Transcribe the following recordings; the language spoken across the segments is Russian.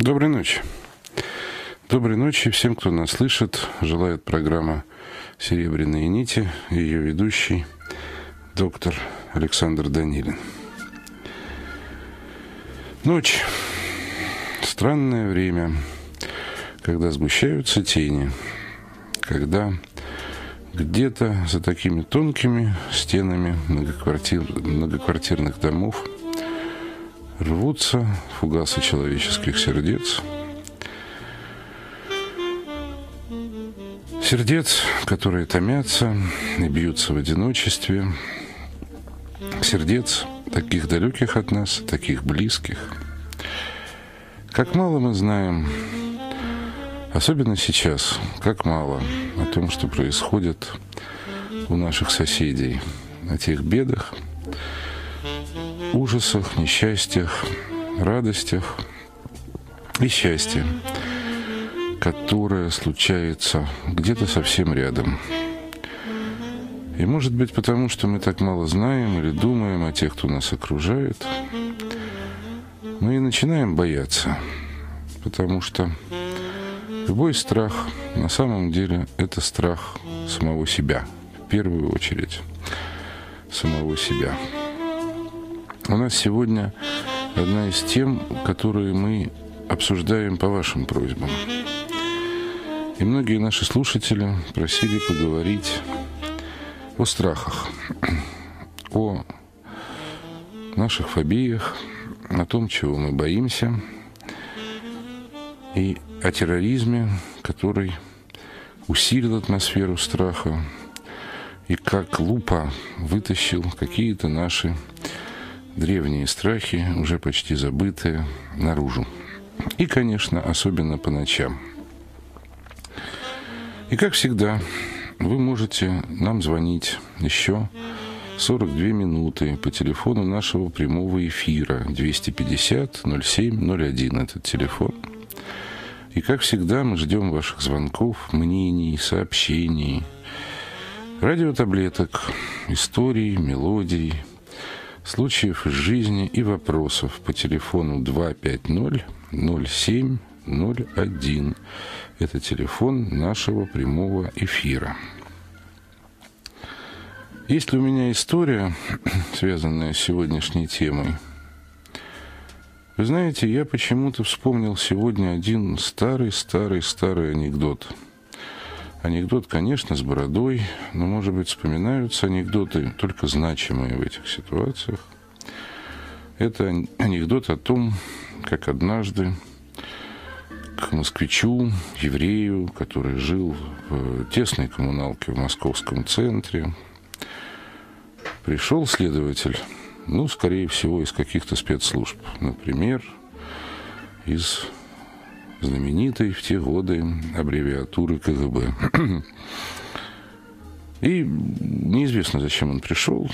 Доброй ночи. Доброй ночи всем, кто нас слышит. Желает программа «Серебряные нити» ее ведущий доктор Александр Данилин. Ночь. Странное время, когда сгущаются тени, когда где-то за такими тонкими стенами многоквартир, многоквартирных домов рвутся фугасы человеческих сердец. Сердец, которые томятся и бьются в одиночестве. Сердец таких далеких от нас, таких близких. Как мало мы знаем, особенно сейчас, как мало о том, что происходит у наших соседей, о тех бедах, ужасах, несчастьях, радостях и счастье, которое случается где-то совсем рядом. И может быть потому, что мы так мало знаем или думаем о тех, кто нас окружает, мы и начинаем бояться, потому что любой страх на самом деле это страх самого себя, в первую очередь самого себя. У нас сегодня одна из тем, которые мы обсуждаем по вашим просьбам. И многие наши слушатели просили поговорить о страхах, о наших фобиях, о том, чего мы боимся, и о терроризме, который усилил атмосферу страха, и как лупа вытащил какие-то наши древние страхи, уже почти забытые, наружу. И, конечно, особенно по ночам. И, как всегда, вы можете нам звонить еще 42 минуты по телефону нашего прямого эфира 250 07 01 этот телефон. И как всегда мы ждем ваших звонков, мнений, сообщений, радиотаблеток, историй, мелодий, случаев из жизни и вопросов по телефону 250 07 01. Это телефон нашего прямого эфира. Есть ли у меня история, связанная с сегодняшней темой? Вы знаете, я почему-то вспомнил сегодня один старый-старый-старый анекдот – Анекдот, конечно, с бородой, но, может быть, вспоминаются анекдоты, только значимые в этих ситуациях. Это анекдот о том, как однажды к москвичу, еврею, который жил в тесной коммуналке в московском центре, пришел следователь, ну, скорее всего, из каких-то спецслужб, например, из знаменитой в те годы аббревиатуры КГБ. И неизвестно, зачем он пришел,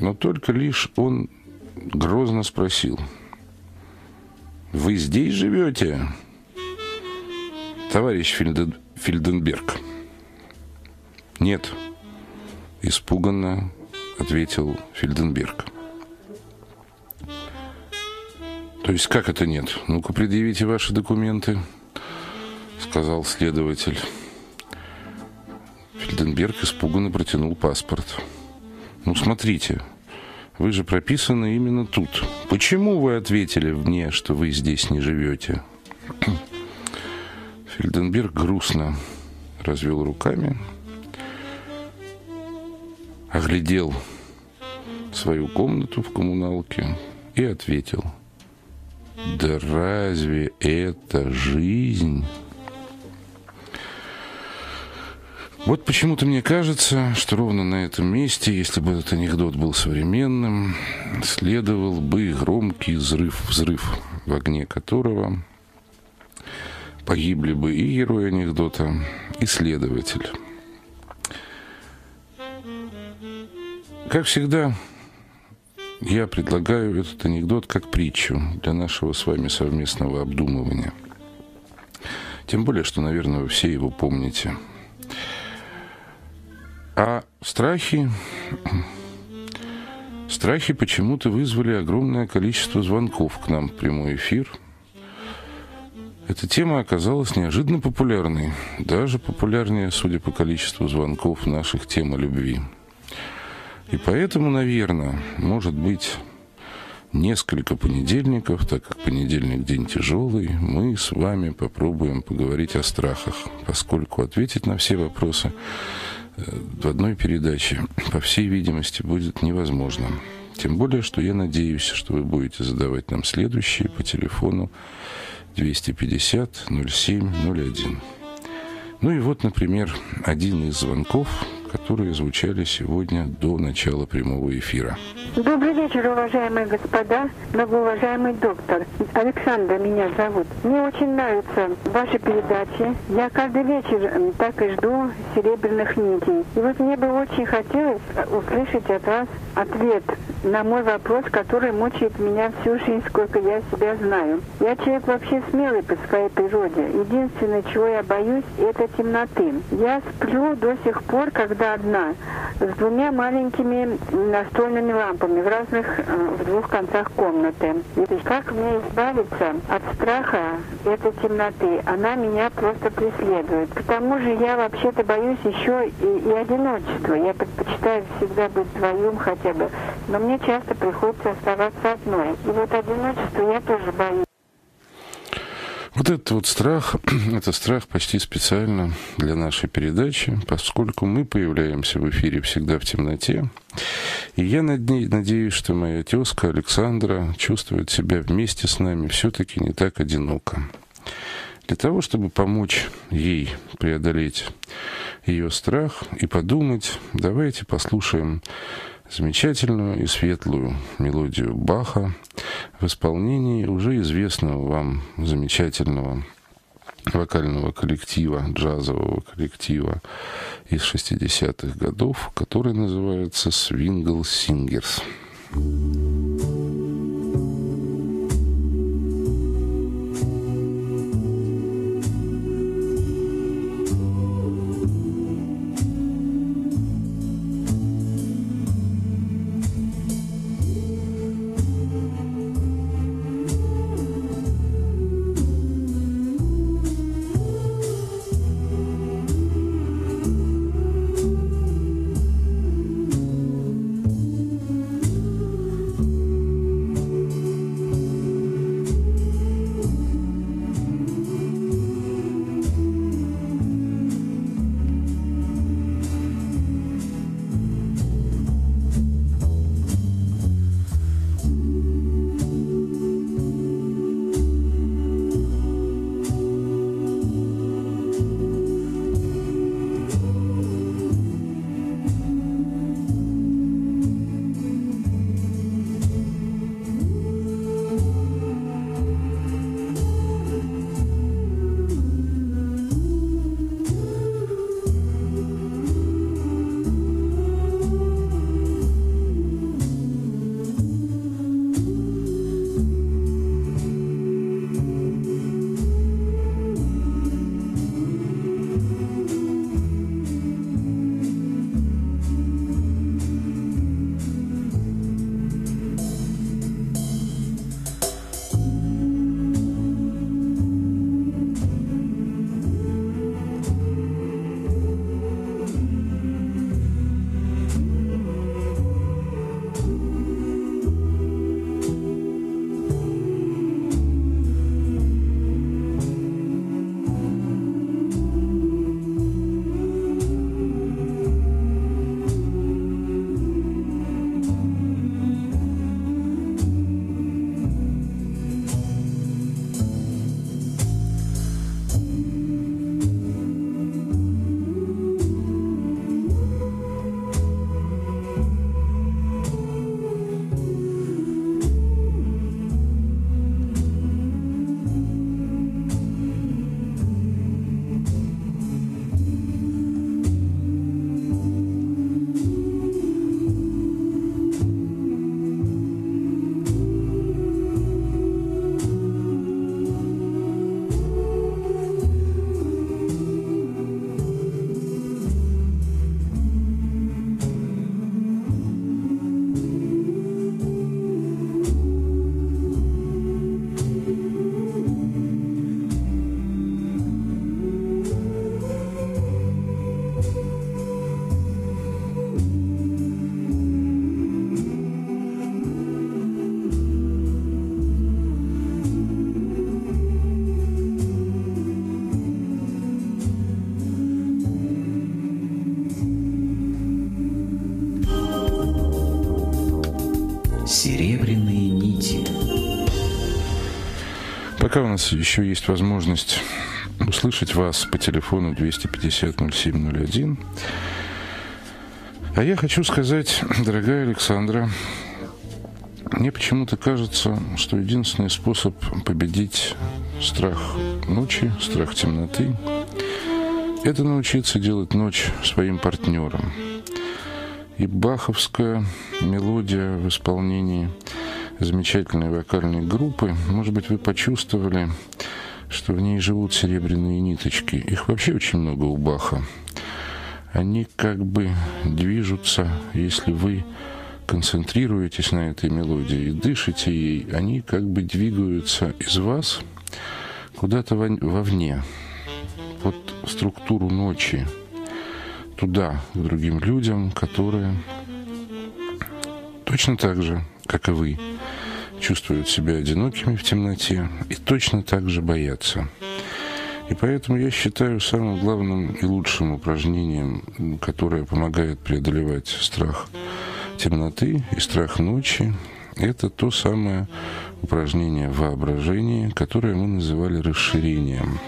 но только лишь он грозно спросил. «Вы здесь живете, товарищ Фильден... Фильденберг?» «Нет», — испуганно ответил Фильденберг. То есть как это нет? Ну-ка, предъявите ваши документы, сказал следователь. Фельденберг испуганно протянул паспорт. Ну, смотрите, вы же прописаны именно тут. Почему вы ответили мне, что вы здесь не живете? Фельденберг грустно развел руками, оглядел свою комнату в коммуналке и ответил – да разве это жизнь? Вот почему-то мне кажется, что ровно на этом месте, если бы этот анекдот был современным, следовал бы громкий взрыв, взрыв в огне которого погибли бы и герой анекдота, и следователь. Как всегда, я предлагаю этот анекдот как притчу для нашего с вами совместного обдумывания. Тем более, что, наверное, вы все его помните. А страхи... Страхи почему-то вызвали огромное количество звонков к нам в прямой эфир. Эта тема оказалась неожиданно популярной, даже популярнее, судя по количеству звонков наших тем о любви. И поэтому, наверное, может быть, несколько понедельников, так как понедельник день тяжелый, мы с вами попробуем поговорить о страхах, поскольку ответить на все вопросы э, в одной передаче, по всей видимости, будет невозможно. Тем более, что я надеюсь, что вы будете задавать нам следующие по телефону 250 07 01. Ну и вот, например, один из звонков, которые звучали сегодня до начала прямого эфира. Добрый вечер, уважаемые господа, многоуважаемый доктор. Александра меня зовут. Мне очень нравятся ваши передачи. Я каждый вечер так и жду серебряных нитей. И вот мне бы очень хотелось услышать от вас ответ на мой вопрос, который мучает меня всю жизнь, сколько я себя знаю. Я человек вообще смелый по своей природе. Единственное, чего я боюсь, это темноты. Я сплю до сих пор, когда одна, с двумя маленькими настольными лампами в разных, э, в двух концах комнаты. И как мне избавиться от страха этой темноты? Она меня просто преследует. К тому же я вообще-то боюсь еще и, и одиночества. Я предпочитаю всегда быть вдвоем хотя бы. Но мне часто приходится оставаться одной. И вот одиночество я тоже боюсь. Вот этот вот страх, это страх почти специально для нашей передачи, поскольку мы появляемся в эфире всегда в темноте. И я надеюсь, что моя тезка Александра чувствует себя вместе с нами все-таки не так одиноко. Для того, чтобы помочь ей преодолеть ее страх и подумать, давайте послушаем замечательную и светлую мелодию Баха в исполнении уже известного вам замечательного вокального коллектива, джазового коллектива из 60-х годов, который называется «Swingle Singers». Пока у нас еще есть возможность услышать вас по телефону 250-0701. А я хочу сказать, дорогая Александра, мне почему-то кажется, что единственный способ победить страх ночи, страх темноты, это научиться делать ночь своим партнером. И баховская мелодия в исполнении замечательной вокальной группы, может быть, вы почувствовали, что в ней живут серебряные ниточки. Их вообще очень много у Баха. Они как бы движутся, если вы концентрируетесь на этой мелодии и дышите ей, они как бы двигаются из вас куда-то вовне, под структуру ночи, туда, к другим людям, которые точно так же, как и вы, чувствуют себя одинокими в темноте и точно так же боятся. И поэтому я считаю самым главным и лучшим упражнением, которое помогает преодолевать страх темноты и страх ночи, это то самое упражнение воображения, которое мы называли расширением.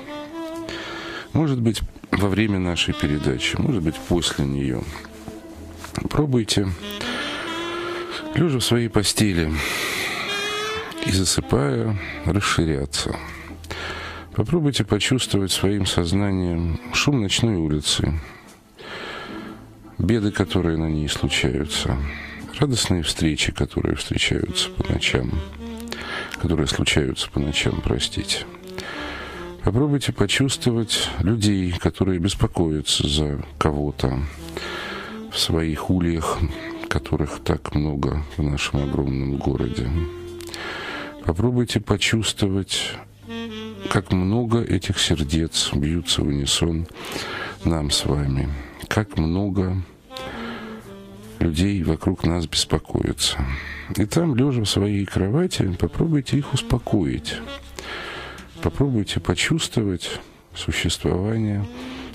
Может быть, во время нашей передачи, может быть, после нее. Пробуйте, лежа в своей постели и засыпая, расширяться. Попробуйте почувствовать своим сознанием шум ночной улицы, беды, которые на ней случаются, радостные встречи, которые встречаются по ночам, которые случаются по ночам, простите. Попробуйте почувствовать людей, которые беспокоятся за кого-то в своих ульях, которых так много в нашем огромном городе. Попробуйте почувствовать, как много этих сердец бьются в унисон нам с вами, как много людей вокруг нас беспокоятся. И там, лежа в своей кровати, попробуйте их успокоить. Попробуйте почувствовать существование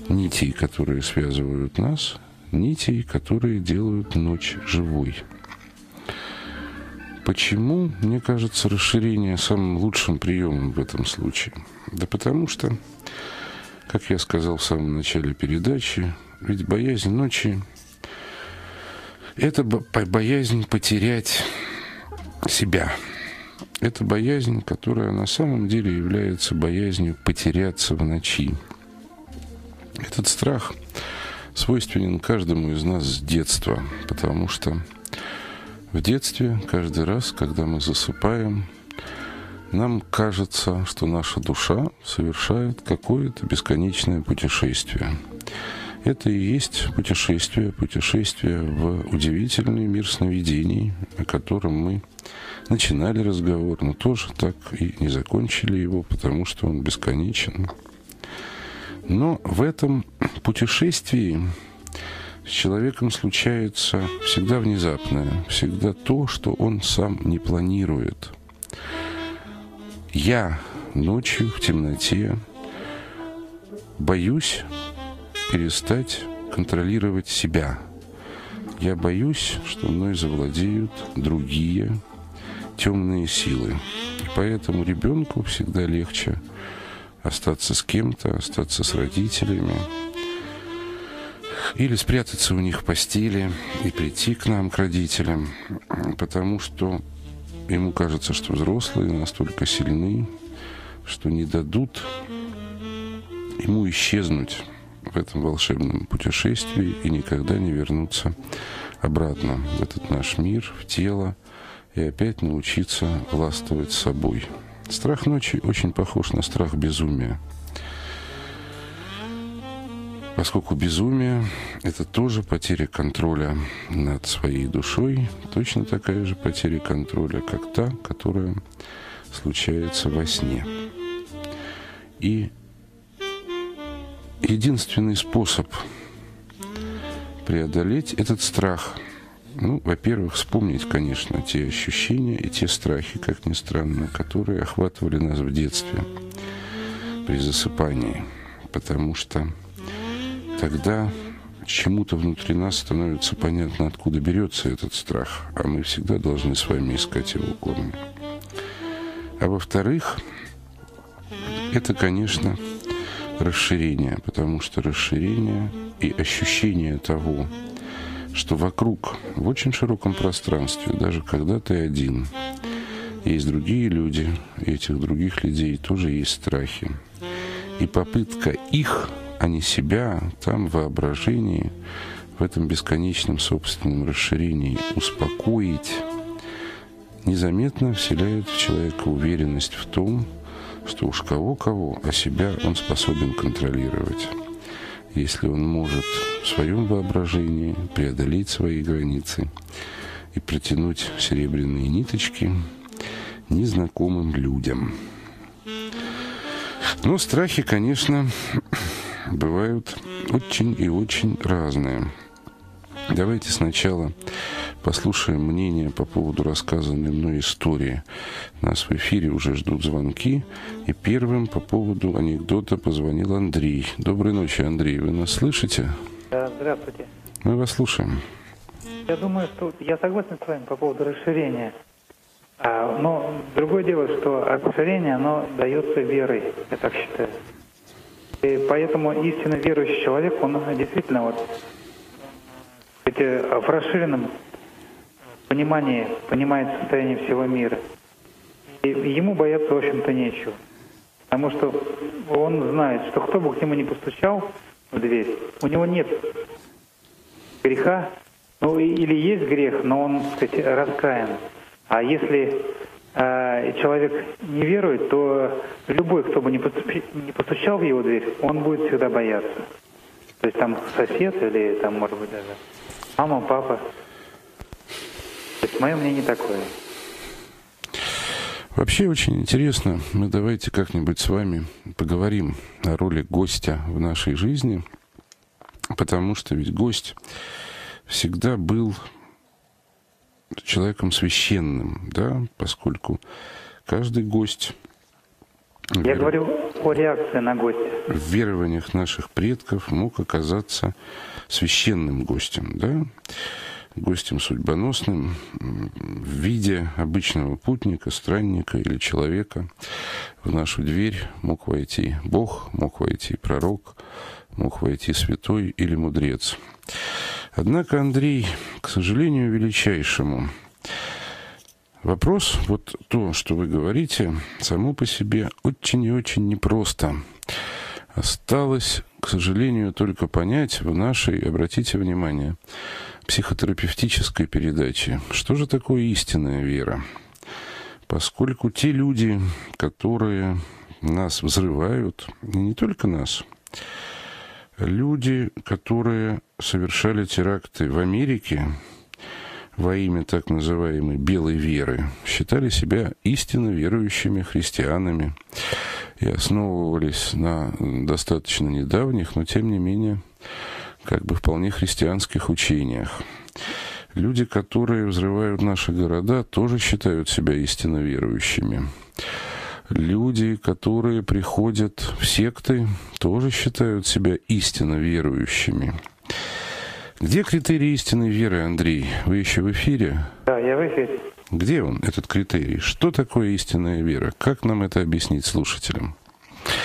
нитей, которые связывают нас, нитей, которые делают ночь живой. Почему, мне кажется, расширение самым лучшим приемом в этом случае? Да потому что, как я сказал в самом начале передачи, ведь боязнь ночи – это боязнь потерять себя – это боязнь, которая на самом деле является боязнью потеряться в ночи. Этот страх свойственен каждому из нас с детства, потому что в детстве каждый раз, когда мы засыпаем, нам кажется, что наша душа совершает какое-то бесконечное путешествие. Это и есть путешествие, путешествие в удивительный мир сновидений, о котором мы начинали разговор, но тоже так и не закончили его, потому что он бесконечен. Но в этом путешествии с человеком случается всегда внезапное, всегда то, что он сам не планирует. Я ночью в темноте боюсь перестать контролировать себя. Я боюсь, что мной завладеют другие темные силы. И поэтому ребенку всегда легче остаться с кем-то, остаться с родителями, или спрятаться у них в постели и прийти к нам, к родителям, потому что ему кажется, что взрослые настолько сильны, что не дадут ему исчезнуть в этом волшебном путешествии и никогда не вернуться обратно в этот наш мир, в тело, и опять научиться властвовать собой. Страх ночи очень похож на страх безумия. Поскольку безумие – это тоже потеря контроля над своей душой, точно такая же потеря контроля, как та, которая случается во сне. И единственный способ преодолеть этот страх – ну, во-первых, вспомнить, конечно, те ощущения и те страхи, как ни странно, которые охватывали нас в детстве при засыпании. Потому что тогда чему-то внутри нас становится понятно, откуда берется этот страх, а мы всегда должны с вами искать его корни. А во-вторых, это, конечно, расширение, потому что расширение и ощущение того, что вокруг, в очень широком пространстве, даже когда ты один, есть другие люди, и этих других людей тоже есть страхи. И попытка их, а не себя, там в воображении, в этом бесконечном собственном расширении успокоить, незаметно вселяет в человека уверенность в том, что уж кого-кого, а себя он способен контролировать. Если он может в своем воображении преодолеть свои границы и протянуть серебряные ниточки незнакомым людям. Но страхи, конечно, бывают очень и очень разные. Давайте сначала послушаем мнение по поводу рассказанной мной истории. Нас в эфире уже ждут звонки. И первым по поводу анекдота позвонил Андрей. Доброй ночи, Андрей. Вы нас слышите? Да, здравствуйте. Мы вас слушаем. Я думаю, что я согласен с вами по поводу расширения. А, но другое дело, что расширение, оно дается верой, я так считаю. И поэтому истинно верующий человек, он действительно вот эти, в расширенном понимании понимает состояние всего мира. И ему бояться, в общем-то, нечего. Потому что он знает, что кто бы к нему не постучал в дверь, у него нет греха, ну или есть грех, но он, так сказать, раскаян. А если э, человек не верует, то любой, кто бы не постучал в его дверь, он будет всегда бояться. То есть там сосед или там, может быть, даже мама, папа. То есть мое мнение такое. Вообще очень интересно. Мы давайте как-нибудь с вами поговорим о роли гостя в нашей жизни, потому что ведь гость всегда был человеком священным, да, поскольку каждый гость... Я вер... говорю о реакции на гостя. В верованиях наших предков мог оказаться священным гостем, да, гостем судьбоносным в виде обычного путника, странника или человека. В нашу дверь мог войти Бог, мог войти пророк, мог войти святой или мудрец. Однако, Андрей, к сожалению, величайшему, вопрос, вот то, что вы говорите, само по себе очень и очень непросто. Осталось, к сожалению, только понять в нашей, обратите внимание, психотерапевтической передаче, что же такое истинная вера. Поскольку те люди, которые нас взрывают, и не только нас, люди, которые совершали теракты в Америке во имя так называемой белой веры, считали себя истинно верующими христианами и основывались на достаточно недавних, но тем не менее как бы вполне христианских учениях. Люди, которые взрывают наши города, тоже считают себя истинно верующими люди, которые приходят в секты, тоже считают себя истинно верующими. Где критерий истинной веры, Андрей? Вы еще в эфире? Да, я в эфире. Где он, этот критерий? Что такое истинная вера? Как нам это объяснить слушателям?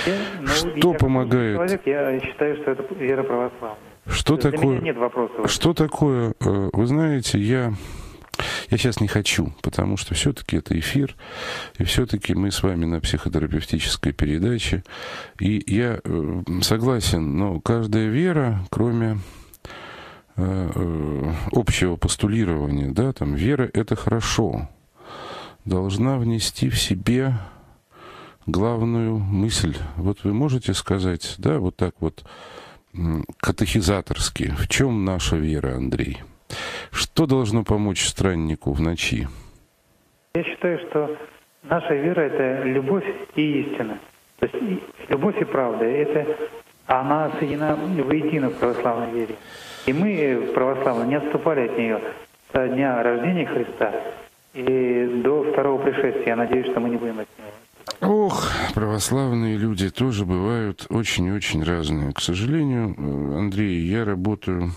Я, ну, что я, помогает? Человек, я считаю, что это вера православная. Что такое? Нет вопросов. Что такое? Э, вы знаете, я я сейчас не хочу, потому что все-таки это эфир, и все-таки мы с вами на психотерапевтической передаче. И я э, согласен, но каждая вера, кроме э, э, общего постулирования, да, там вера это хорошо, должна внести в себе главную мысль. Вот вы можете сказать, да, вот так вот катехизаторски, в чем наша вера, Андрей? Что должно помочь страннику в ночи? Я считаю, что наша вера — это любовь и истина. То есть любовь и правда — это она соединена воедино в православной вере. И мы, православные, не отступали от нее со дня рождения Христа и до второго пришествия. Я надеюсь, что мы не будем от него. Ох, православные люди тоже бывают очень-очень разные. К сожалению, Андрей, я работаю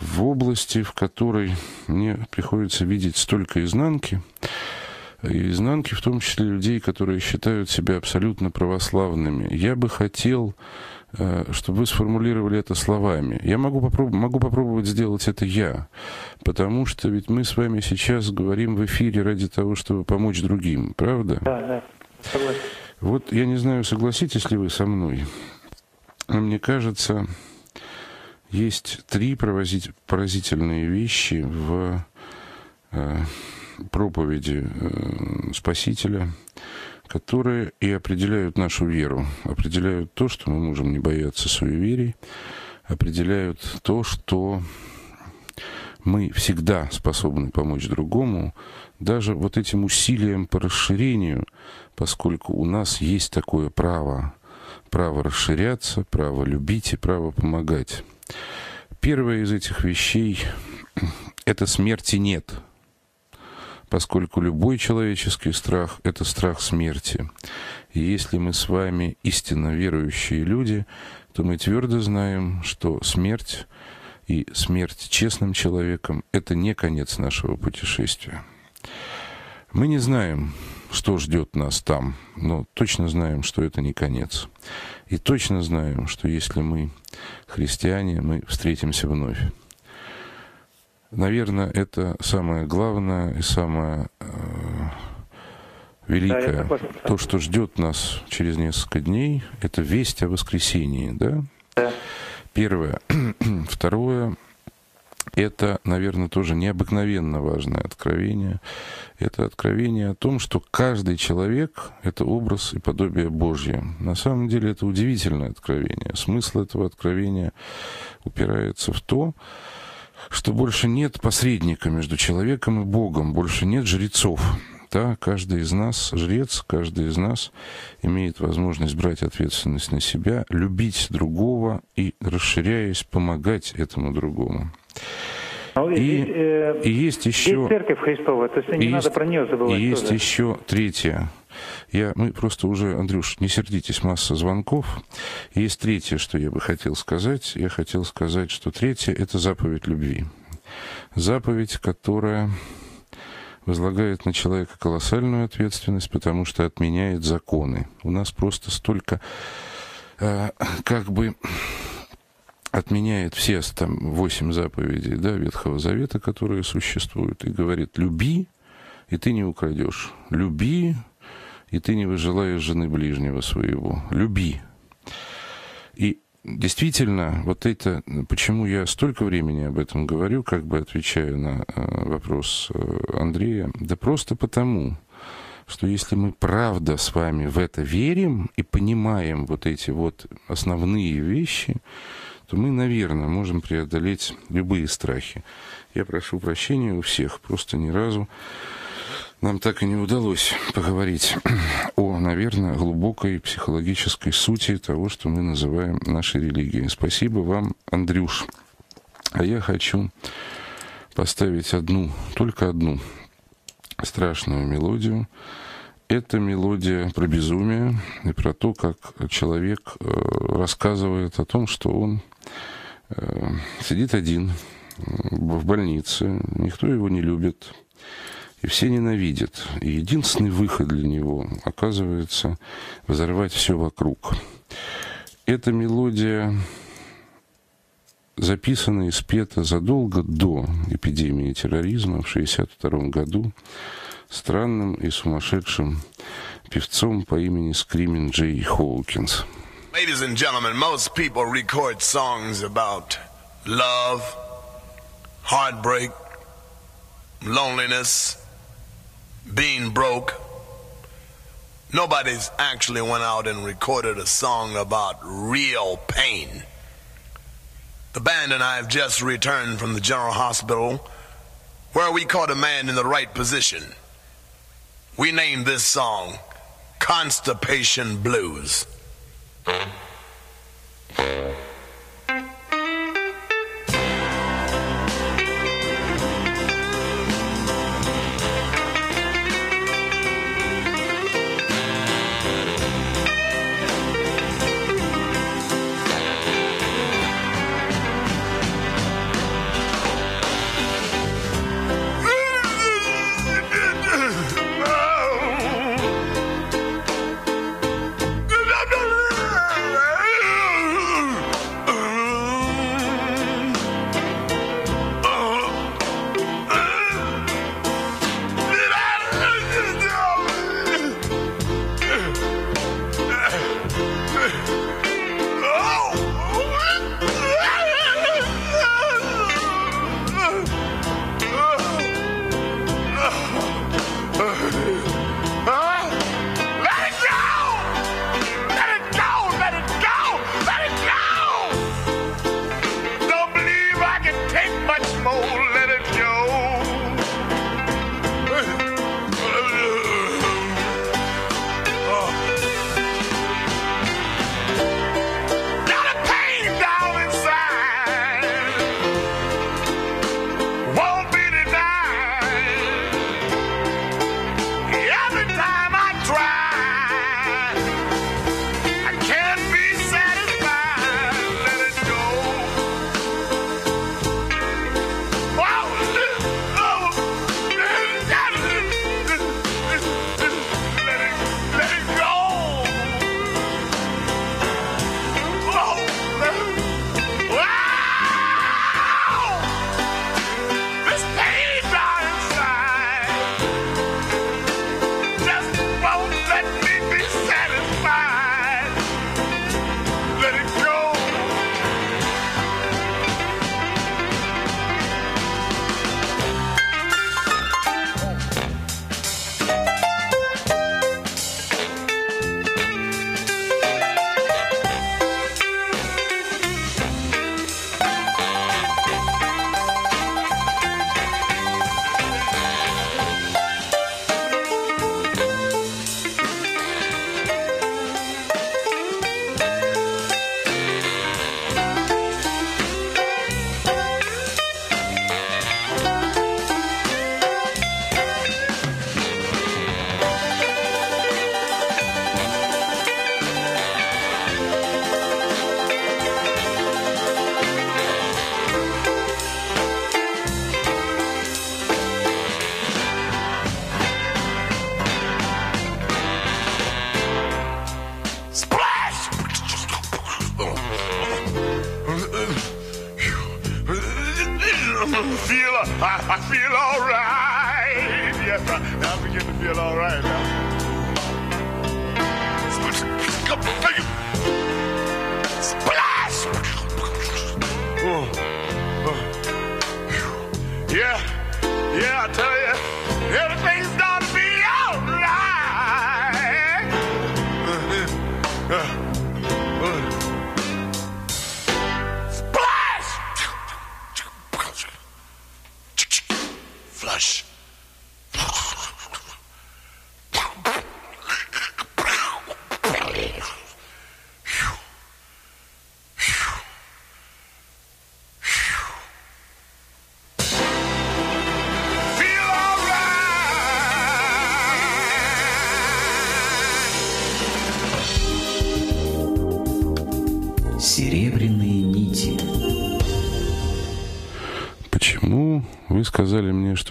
в области, в которой мне приходится видеть столько изнанки, и изнанки, в том числе людей, которые считают себя абсолютно православными. Я бы хотел, э, чтобы вы сформулировали это словами. Я могу, попроб могу попробовать сделать это я, потому что ведь мы с вами сейчас говорим в эфире ради того, чтобы помочь другим, правда? Да, да, согласен. Вот я не знаю, согласитесь ли вы со мной, но мне кажется, есть три поразительные вещи в э, проповеди э, Спасителя, которые и определяют нашу веру, определяют то, что мы можем не бояться суеверий, определяют то, что мы всегда способны помочь другому, даже вот этим усилием по расширению, поскольку у нас есть такое право, право расширяться, право любить и право помогать. Первая из этих вещей – это смерти нет – поскольку любой человеческий страх – это страх смерти. И если мы с вами истинно верующие люди, то мы твердо знаем, что смерть и смерть честным человеком – это не конец нашего путешествия. Мы не знаем, что ждет нас там, но точно знаем, что это не конец. И точно знаем, что если мы христиане, мы встретимся вновь. Наверное, это самое главное и самое э, великое. Да, То, что ждет нас через несколько дней, это весть о воскресении, да? Да. Первое. Второе, это, наверное, тоже необыкновенно важное откровение. Это откровение о том, что каждый человек — это образ и подобие Божье. На самом деле это удивительное откровение. Смысл этого откровения упирается в то, что больше нет посредника между человеком и Богом, больше нет жрецов. Да, каждый из нас жрец, каждый из нас имеет возможность брать ответственность на себя, любить другого и, расширяясь, помогать этому другому. И, и, э, и есть еще... Есть церковь Христова, то есть не есть, надо про нее забывать. Есть тоже. еще третье. Я, мы просто уже, Андрюш, не сердитесь, масса звонков. Есть третье, что я бы хотел сказать. Я хотел сказать, что третье – это заповедь любви. Заповедь, которая возлагает на человека колоссальную ответственность, потому что отменяет законы. У нас просто столько э, как бы отменяет все там восемь заповедей да, Ветхого Завета, которые существуют, и говорит, люби, и ты не украдешь. Люби, и ты не выжелаешь жены ближнего своего. Люби. И действительно, вот это, почему я столько времени об этом говорю, как бы отвечаю на э, вопрос э, Андрея, да просто потому, что если мы правда с вами в это верим и понимаем вот эти вот основные вещи, то мы, наверное, можем преодолеть любые страхи. Я прошу прощения у всех, просто ни разу нам так и не удалось поговорить о, наверное, глубокой психологической сути того, что мы называем нашей религией. Спасибо вам, Андрюш. А я хочу поставить одну, только одну страшную мелодию. Это мелодия про безумие и про то, как человек э, рассказывает о том, что он э, сидит один в больнице, никто его не любит, и все ненавидят. И единственный выход для него оказывается взорвать все вокруг. Эта мелодия записана и спета задолго до эпидемии терроризма в 1962 году странным и сумасшедшим певцом по имени Скримин Джей Хоукинс. Ladies and gentlemen, most people record songs about love, heartbreak, loneliness, being broke. Nobody's actually went out and recorded a song about real pain. The band and I have just returned from the General Hospital where we caught a man in the right position. We named this song Constipation Blues.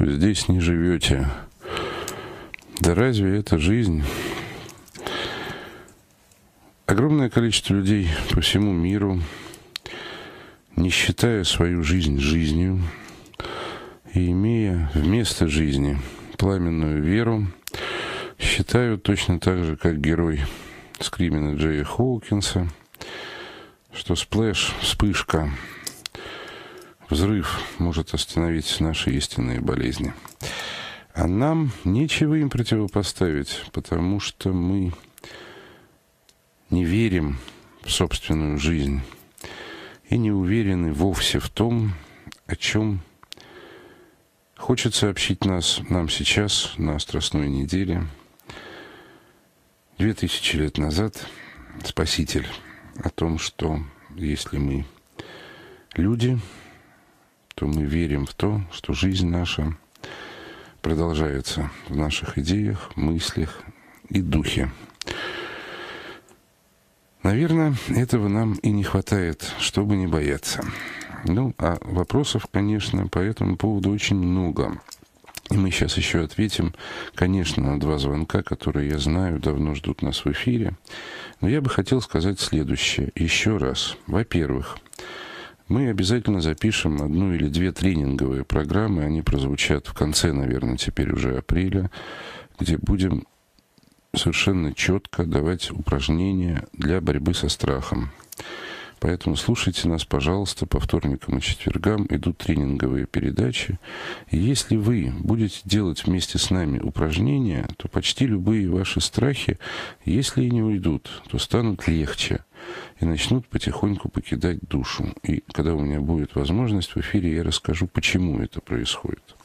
Что здесь не живете. Да разве это жизнь? Огромное количество людей по всему миру, не считая свою жизнь жизнью и имея вместо жизни пламенную веру, считают точно так же, как герой Скримена Джея Хоукинса, что splash, вспышка, Взрыв может остановить наши истинные болезни. А нам нечего им противопоставить, потому что мы не верим в собственную жизнь и не уверены вовсе в том, о чем хочет сообщить нас, нам сейчас на Страстной неделе. Две тысячи лет назад Спаситель о том, что если мы люди, то мы верим в то, что жизнь наша продолжается в наших идеях, мыслях и духе. Наверное, этого нам и не хватает, чтобы не бояться. Ну, а вопросов, конечно, по этому поводу очень много. И мы сейчас еще ответим, конечно, на два звонка, которые, я знаю, давно ждут нас в эфире. Но я бы хотел сказать следующее еще раз. Во-первых, мы обязательно запишем одну или две тренинговые программы. Они прозвучат в конце, наверное, теперь уже апреля, где будем совершенно четко давать упражнения для борьбы со страхом. Поэтому слушайте нас, пожалуйста, по вторникам и четвергам идут тренинговые передачи. И если вы будете делать вместе с нами упражнения, то почти любые ваши страхи, если и не уйдут, то станут легче и начнут потихоньку покидать душу. И когда у меня будет возможность в эфире, я расскажу, почему это происходит.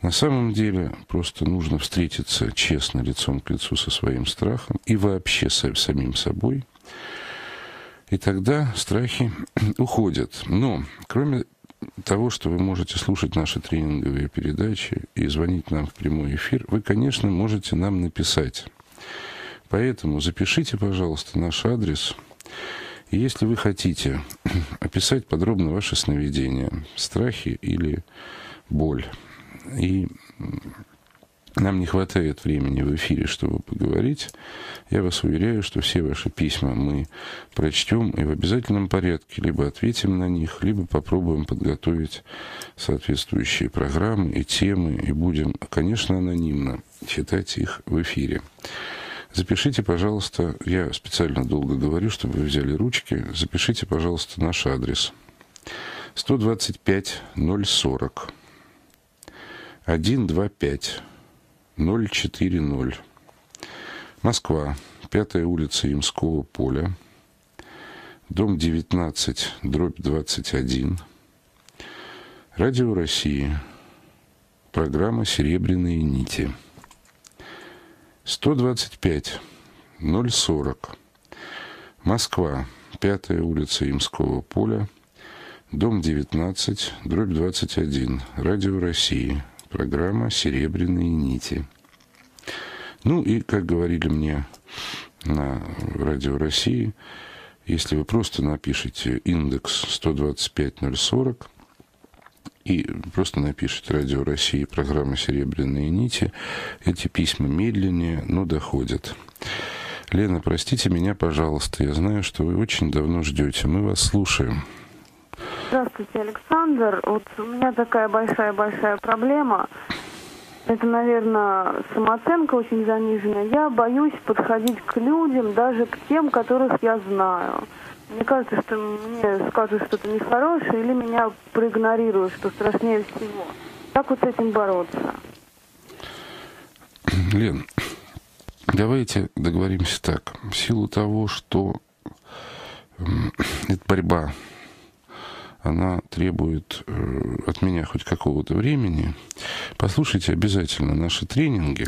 На самом деле просто нужно встретиться честно лицом к лицу со своим страхом и вообще с самим собой. И тогда страхи уходят. Но кроме того, что вы можете слушать наши тренинговые передачи и звонить нам в прямой эфир, вы, конечно, можете нам написать. Поэтому запишите, пожалуйста, наш адрес. И если вы хотите описать подробно ваши сновидения, страхи или боль, и нам не хватает времени в эфире, чтобы поговорить. Я вас уверяю, что все ваши письма мы прочтем и в обязательном порядке либо ответим на них, либо попробуем подготовить соответствующие программы и темы, и будем, конечно, анонимно читать их в эфире. Запишите, пожалуйста, я специально долго говорю, чтобы вы взяли ручки, запишите, пожалуйста, наш адрес. 125 040 125 040. Москва. Пятая улица Имского поля. Дом 19, дробь 21. Радио России. Программа «Серебряные нити». 125 040. Москва. Пятая улица Имского поля. Дом 19, дробь 21. Радио России. Программа «Серебряные нити». Ну и, как говорили мне на Радио России, если вы просто напишите индекс 125040 и просто напишите Радио России программа «Серебряные нити», эти письма медленнее, но доходят. Лена, простите меня, пожалуйста, я знаю, что вы очень давно ждете. Мы вас слушаем. Здравствуйте, Александр. Вот у меня такая большая-большая проблема. Это, наверное, самооценка очень заниженная. Я боюсь подходить к людям, даже к тем, которых я знаю. Мне кажется, что мне скажут что-то нехорошее или меня проигнорируют, что страшнее всего. Как вот с этим бороться? Лен, давайте договоримся так. В силу того, что это борьба она требует э, от меня хоть какого-то времени. Послушайте обязательно наши тренинги.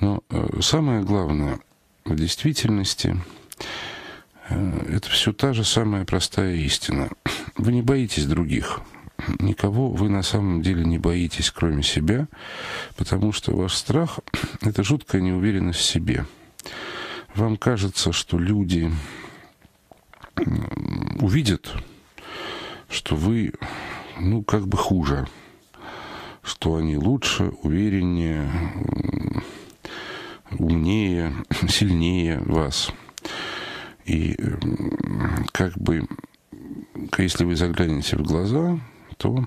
Но э, самое главное в действительности это все та же самая простая истина. Вы не боитесь других. Никого вы на самом деле не боитесь, кроме себя, потому что ваш страх — это жуткая неуверенность в себе. Вам кажется, что люди увидят что вы, ну, как бы хуже, что они лучше, увереннее, умнее, сильнее вас. И как бы, если вы заглянете в глаза, то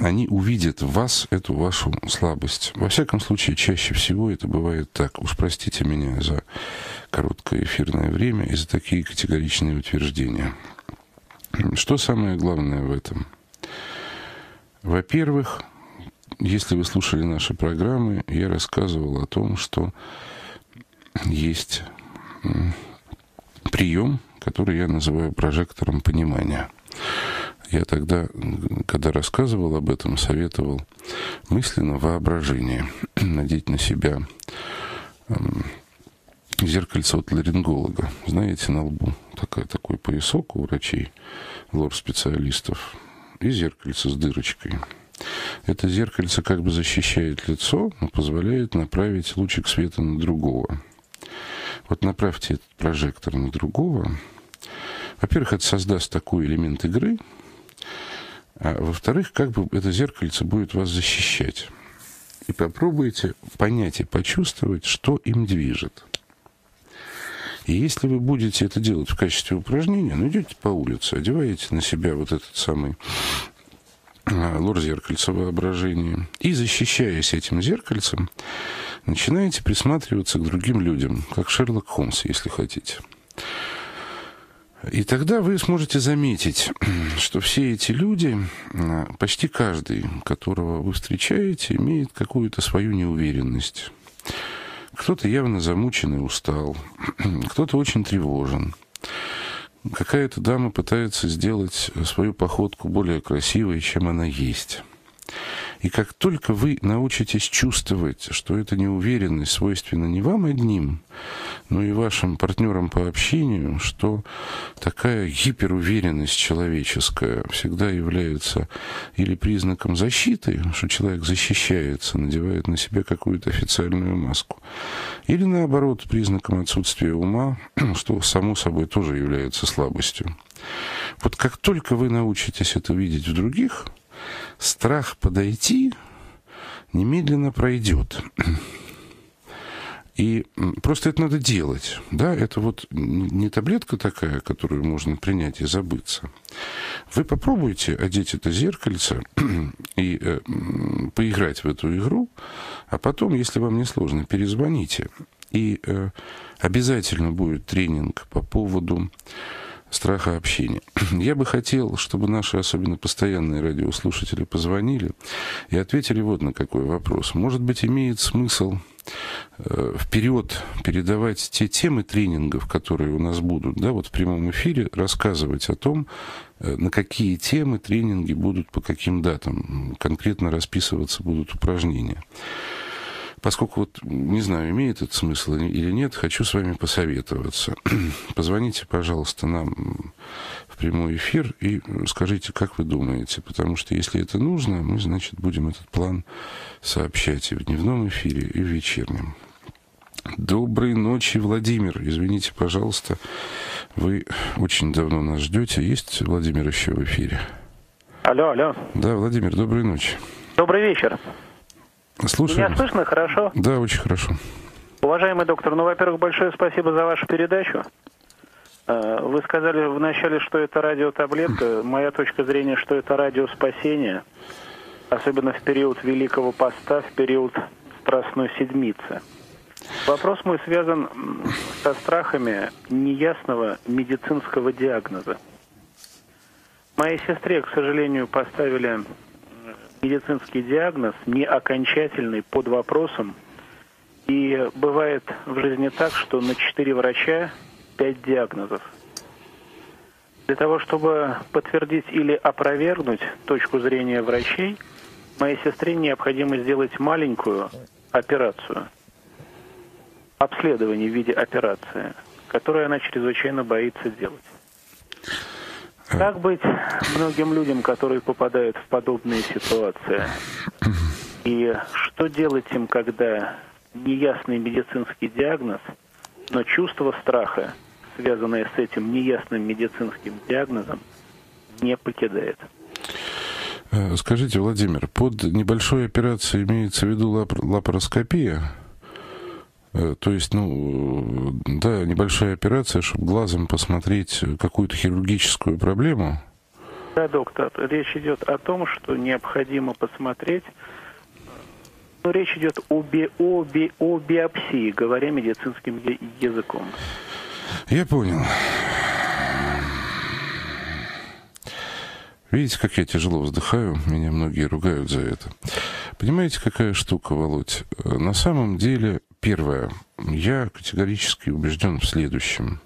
они увидят в вас эту вашу слабость. Во всяком случае, чаще всего это бывает так. Уж простите меня за короткое эфирное время и за такие категоричные утверждения. Что самое главное в этом? Во-первых, если вы слушали наши программы, я рассказывал о том, что есть прием, который я называю прожектором понимания. Я тогда, когда рассказывал об этом, советовал мысленно воображение, надеть на себя зеркальце от ларинголога. Знаете, на лбу такой, такой поясок у врачей, лор-специалистов, и зеркальце с дырочкой. Это зеркальце как бы защищает лицо, но позволяет направить лучик света на другого. Вот направьте этот прожектор на другого. Во-первых, это создаст такой элемент игры, а во-вторых, как бы это зеркальце будет вас защищать. И попробуйте понять и почувствовать, что им движет. И если вы будете это делать в качестве упражнения, ну, идете по улице, одеваете на себя вот этот самый а, лор зеркальца воображения. И защищаясь этим зеркальцем, начинаете присматриваться к другим людям, как Шерлок Холмс, если хотите. И тогда вы сможете заметить, что все эти люди, почти каждый, которого вы встречаете, имеет какую-то свою неуверенность. Кто-то явно замучен и устал, кто-то очень тревожен. Какая-то дама пытается сделать свою походку более красивой, чем она есть. И как только вы научитесь чувствовать, что эта неуверенность свойственна не вам одним, но и вашим партнерам по общению, что такая гиперуверенность человеческая всегда является или признаком защиты, что человек защищается, надевает на себя какую-то официальную маску, или наоборот признаком отсутствия ума, что само собой тоже является слабостью. Вот как только вы научитесь это видеть в других – страх подойти немедленно пройдет. И просто это надо делать. Да, это вот не таблетка такая, которую можно принять и забыться. Вы попробуйте одеть это зеркальце и э, поиграть в эту игру, а потом, если вам не сложно, перезвоните. И э, обязательно будет тренинг по поводу страха общения. Я бы хотел, чтобы наши, особенно постоянные радиослушатели, позвонили и ответили вот на какой вопрос. Может быть, имеет смысл э, вперед передавать те темы тренингов, которые у нас будут, да, вот в прямом эфире рассказывать о том, э, на какие темы тренинги будут, по каким датам, конкретно расписываться будут упражнения. Поскольку вот не знаю, имеет это смысл или нет, хочу с вами посоветоваться. Позвоните, пожалуйста, нам в прямой эфир и скажите, как вы думаете, потому что если это нужно, мы, значит, будем этот план сообщать и в дневном эфире, и в вечернем. Доброй ночи, Владимир. Извините, пожалуйста, вы очень давно нас ждете. Есть Владимир еще в эфире? Алло, алло. Да, Владимир, доброй ночи. Добрый вечер. Слушаю. Меня слышно хорошо? Да, очень хорошо. Уважаемый доктор, ну, во-первых, большое спасибо за вашу передачу. Э, вы сказали вначале, что это радиотаблетка. Моя точка зрения, что это радио спасения, особенно в период Великого Поста, в период Страстной Седмицы. Вопрос мой связан со страхами неясного медицинского диагноза. Моей сестре, к сожалению, поставили медицинский диагноз не окончательный под вопросом. И бывает в жизни так, что на четыре врача пять диагнозов. Для того, чтобы подтвердить или опровергнуть точку зрения врачей, моей сестре необходимо сделать маленькую операцию, обследование в виде операции, которую она чрезвычайно боится делать. Как быть многим людям, которые попадают в подобные ситуации? И что делать им, когда неясный медицинский диагноз, но чувство страха, связанное с этим неясным медицинским диагнозом, не покидает? Э, скажите, Владимир, под небольшой операцией имеется в виду лап лапароскопия? Э, то есть, ну, да, небольшая операция, чтобы глазом посмотреть какую-то хирургическую проблему. Да, доктор, речь идет о том, что необходимо посмотреть, ну, речь идет о, би, о, би, о биопсии, говоря медицинским языком. Я понял. Видите, как я тяжело вздыхаю? Меня многие ругают за это. Понимаете, какая штука, Володь? Э, на самом деле Первое. Я категорически убежден в следующем.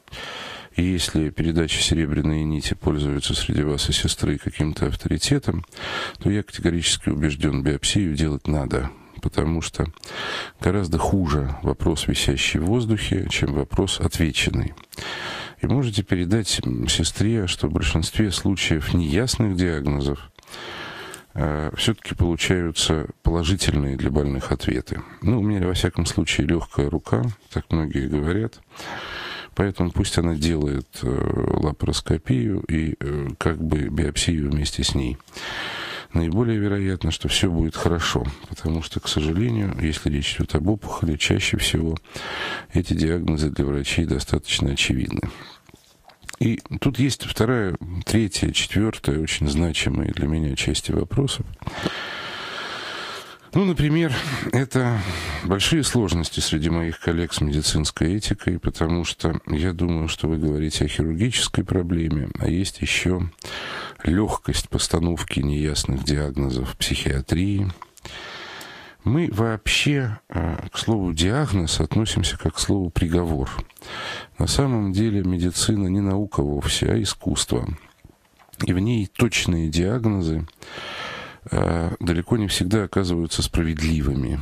Если передача «Серебряные нити» пользуется среди вас и сестры каким-то авторитетом, то я категорически убежден, биопсию делать надо, потому что гораздо хуже вопрос, висящий в воздухе, чем вопрос отвеченный. И можете передать сестре, что в большинстве случаев неясных диагнозов все-таки получаются положительные для больных ответы. Ну, у меня, во всяком случае, легкая рука, так многие говорят. Поэтому пусть она делает э, лапароскопию и э, как бы биопсию вместе с ней. Наиболее вероятно, что все будет хорошо, потому что, к сожалению, если речь идет об опухоли, чаще всего эти диагнозы для врачей достаточно очевидны. И тут есть вторая, третья, четвертая, очень значимые для меня части вопросов. Ну, например, это большие сложности среди моих коллег с медицинской этикой, потому что я думаю, что вы говорите о хирургической проблеме, а есть еще легкость постановки неясных диагнозов в психиатрии. Мы вообще э, к слову диагноз относимся как к слову приговор. На самом деле медицина не наука вовсе, а искусство. И в ней точные диагнозы Э, далеко не всегда оказываются справедливыми.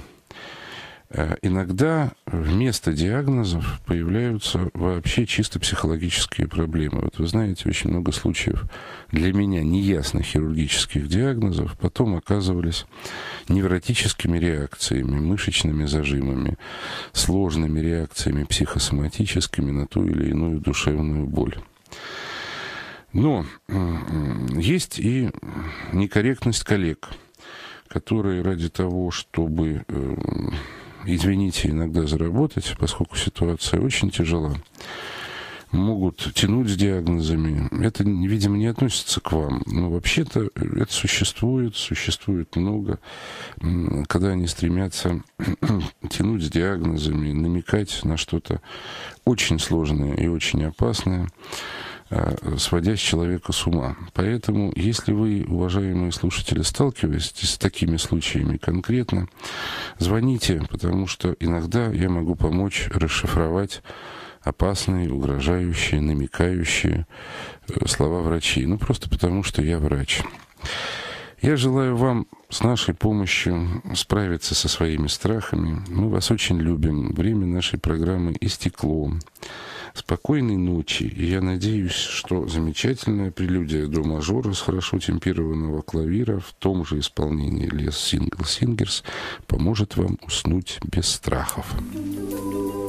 Э, иногда вместо диагнозов появляются вообще чисто психологические проблемы. Вот вы знаете, очень много случаев для меня неясных хирургических диагнозов потом оказывались невротическими реакциями, мышечными зажимами, сложными реакциями психосоматическими на ту или иную душевную боль. Но есть и некорректность коллег, которые ради того, чтобы, э, извините, иногда заработать, поскольку ситуация очень тяжела, могут тянуть с диагнозами. Это, видимо, не относится к вам. Но вообще-то это существует, существует много, когда они стремятся тянуть с диагнозами, намекать на что-то очень сложное и очень опасное. Э, сводя человека с ума. Поэтому, если вы, уважаемые слушатели, сталкиваетесь с такими случаями конкретно, звоните, потому что иногда я могу помочь расшифровать опасные, угрожающие, намекающие э, слова врачей. Ну, просто потому, что я врач. Я желаю вам с нашей помощью справиться со своими страхами. Мы вас очень любим. Время нашей программы истекло спокойной ночи. И я надеюсь, что замечательная прелюдия до мажора с хорошо темпированного клавира в том же исполнении Лес Сингл Сингерс поможет вам уснуть без страхов. Thank you.